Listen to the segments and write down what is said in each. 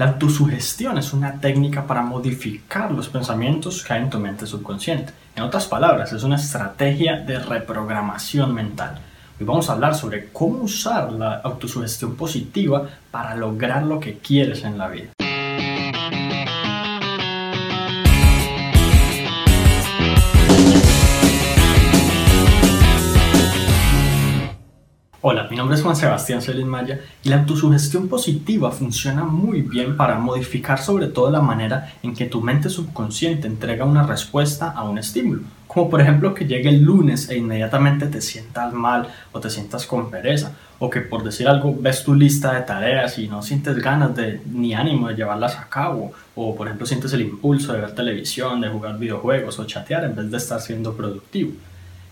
La autosugestión es una técnica para modificar los pensamientos que hay en tu mente subconsciente. En otras palabras, es una estrategia de reprogramación mental. Hoy vamos a hablar sobre cómo usar la autosugestión positiva para lograr lo que quieres en la vida. Hola, mi nombre es Juan Sebastián Celis Maya y la autosugestión positiva funciona muy bien para modificar sobre todo la manera en que tu mente subconsciente entrega una respuesta a un estímulo. Como por ejemplo que llegue el lunes e inmediatamente te sientas mal o te sientas con pereza. O que por decir algo ves tu lista de tareas y no sientes ganas de, ni ánimo de llevarlas a cabo. O por ejemplo sientes el impulso de ver televisión, de jugar videojuegos o chatear en vez de estar siendo productivo.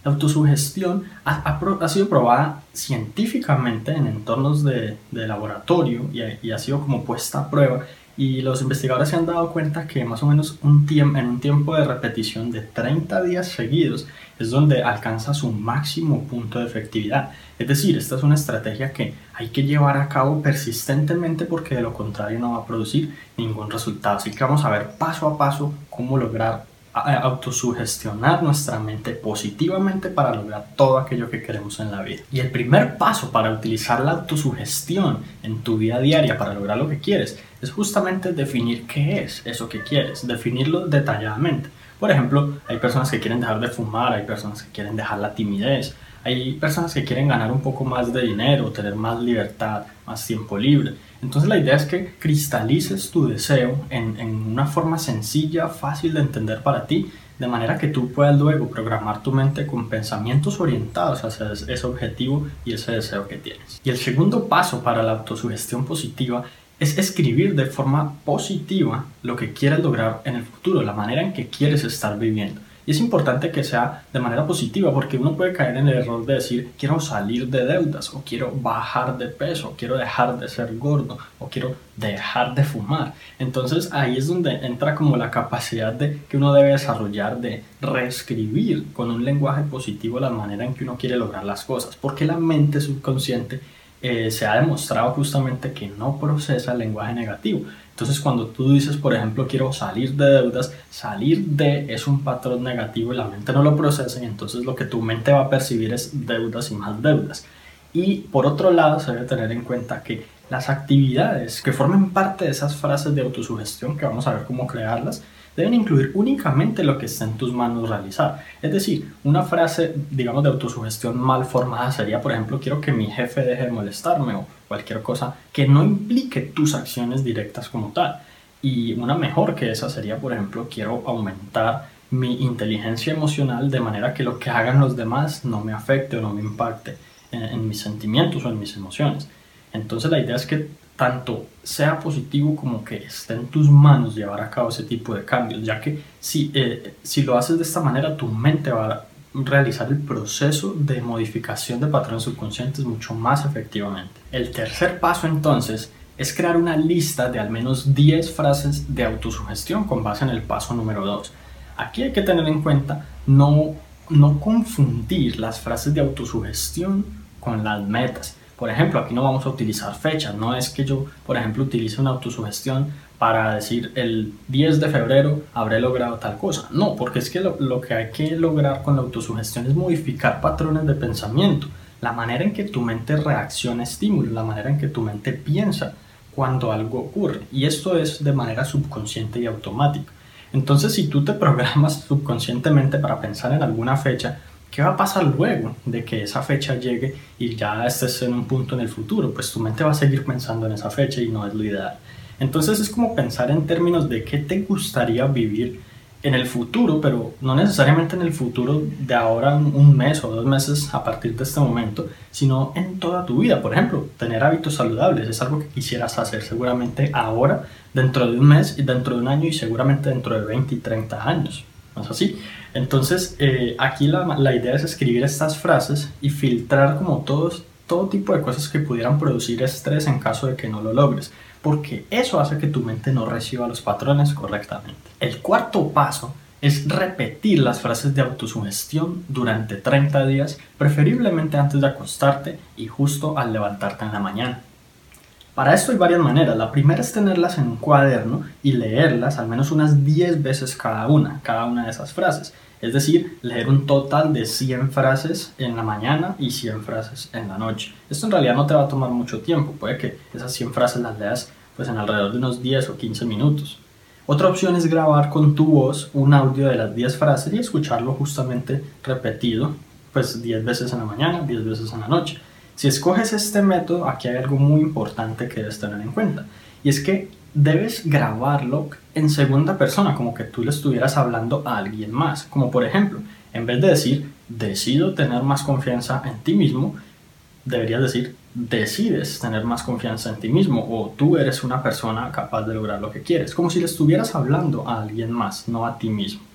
La autosugestión ha, sido probada científicamente en entornos de, laboratorio y, ha sido como puesta a prueba y los investigadores se han dado cuenta que más o menos en un tiempo de repetición de 30 días seguidos es donde alcanza su máximo punto de efectividad. Es decir, esta es una estrategia que hay que llevar a cabo persistentemente porque de lo contrario no va a producir ningún resultado. Así que vamos a ver paso a paso cómo lograr autosugestionar nuestra mente positivamente para lograr todo aquello que queremos en la vida. Y el primer paso para utilizar la autosugestión en tu vida diaria para lograr lo que quieres es justamente definir qué es eso que quieres, definirlo detalladamente. Por ejemplo, hay personas que quieren dejar de fumar, hay personas que quieren dejar la timidez, hay personas que quieren ganar un poco más de dinero, tener más libertad, más tiempo libre. Entonces la idea es que cristalices tu deseo en, en, una forma sencilla, fácil de entender para ti, de manera que tú puedas luego programar tu mente con pensamientos orientados hacia ese objetivo y ese deseo que tienes. Y el segundo paso para la autosugestión positiva es escribir de forma positiva lo que quieres lograr en el futuro, la manera en que quieres estar viviendo. Y es importante que sea de manera positiva porque uno puede caer en el error de decir quiero salir de deudas o quiero bajar de peso, o quiero dejar de ser gordo o quiero dejar de fumar. Entonces ahí es donde entra como la capacidad de, que uno debe desarrollar de reescribir con un lenguaje positivo la manera en que uno quiere lograr las cosas. Porque la mente subconsciente eh, se ha demostrado justamente que no procesa el lenguaje negativo. Entonces cuando tú dices, por ejemplo, quiero salir de deudas, salir de es un patrón negativo y la mente no lo procesa y entonces lo que tu mente va a percibir es deudas y más deudas. Y por otro lado se debe tener en cuenta que las actividades que formen parte de esas frases de autosugestión, que vamos a ver cómo crearlas, deben incluir únicamente lo que está en tus manos realizar. Es decir, una frase, digamos, de autosugestión mal formada sería, por ejemplo, quiero que mi jefe deje de molestarme o cualquier cosa que no implique tus acciones directas como tal. Y una mejor que esa sería, por ejemplo, quiero aumentar mi inteligencia emocional de manera que lo que hagan los demás no me afecte o no me impacte en, en mis sentimientos o en mis emociones. Entonces la idea es que tanto sea positivo como que esté en tus manos llevar a cabo ese tipo de cambios, ya que si, eh, si lo haces de esta manera, tu mente va a realizar el proceso de modificación de patrones subconscientes mucho más efectivamente. El tercer paso entonces es crear una lista de al menos 10 frases de autosugestión con base en el paso número 2. Aquí hay que tener en cuenta no, no confundir las frases de autosugestión con las metas. Por ejemplo, aquí no vamos a utilizar fechas, no es que yo, por ejemplo, utilice una autosugestión para decir el 10 de febrero habré logrado tal cosa. No, porque es que lo, que hay que lograr con la autosugestión es modificar patrones de pensamiento, la manera en que tu mente reacciona a estímulos, la manera en que tu mente piensa cuando algo ocurre. Y esto es de manera subconsciente y automática. Entonces, si tú te programas subconscientemente para pensar en alguna fecha, ¿Qué va a pasar luego de que esa fecha llegue y ya estés en un punto en el futuro? Pues tu mente va a seguir pensando en esa fecha y no es lo ideal. Entonces es como pensar en términos de qué te gustaría vivir en el futuro, pero no necesariamente en el futuro de ahora un mes o dos meses a partir de este momento, sino en toda tu vida. Por ejemplo, tener hábitos saludables es algo que quisieras hacer seguramente ahora, dentro de un mes y dentro de un año y seguramente dentro de 20 y 30 años. ¿No es así? Entonces, eh, aquí la, la, idea es escribir estas frases y filtrar como todos, todo tipo de cosas que pudieran producir estrés en caso de que no lo logres, porque eso hace que tu mente no reciba los patrones correctamente. El cuarto paso es repetir las frases de autosugestión durante 30 días, preferiblemente antes de acostarte y justo al levantarte en la mañana. Para esto hay varias maneras. La primera es tenerlas en un cuaderno y leerlas al menos unas 10 veces cada una, cada una de esas frases. Es decir, leer un total de 100 frases en la mañana y 100 frases en la noche. Esto en realidad no te va a tomar mucho tiempo, puede que esas 100 frases las leas pues en alrededor de unos 10 o 15 minutos. Otra opción es grabar con tu voz un audio de las 10 frases y escucharlo justamente repetido, pues 10 veces en la mañana, 10 veces en la noche. Si escoges este método, aquí hay algo muy importante que debes tener en cuenta, y es que debes grabarlo en segunda persona, como que tú le estuvieras hablando a alguien más. Como por ejemplo, en vez de decir, decido tener más confianza en ti mismo, deberías decir, decides tener más confianza en ti mismo o tú eres una persona capaz de lograr lo que quieres, como si le estuvieras hablando a alguien más, no a ti mismo.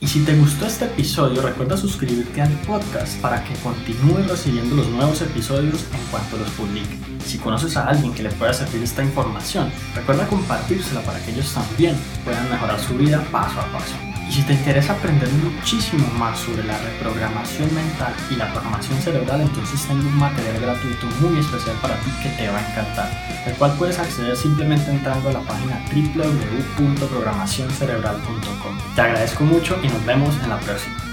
Y si te gustó este episodio, recuerda suscribirte al podcast para que continúes recibiendo los nuevos episodios en cuanto los publique. Si conoces a alguien que le pueda servir esta información, recuerda compartírsela para que ellos también puedan mejorar su vida paso a paso. Y si te interesa aprender muchísimo más sobre la reprogramación mental y la programación cerebral, entonces tengo un material gratuito muy especial para ti que te va a encantar, el cual puedes acceder simplemente entrando a la página www.programacioncerebral.com. Te agradezco mucho y nos vemos en la próxima.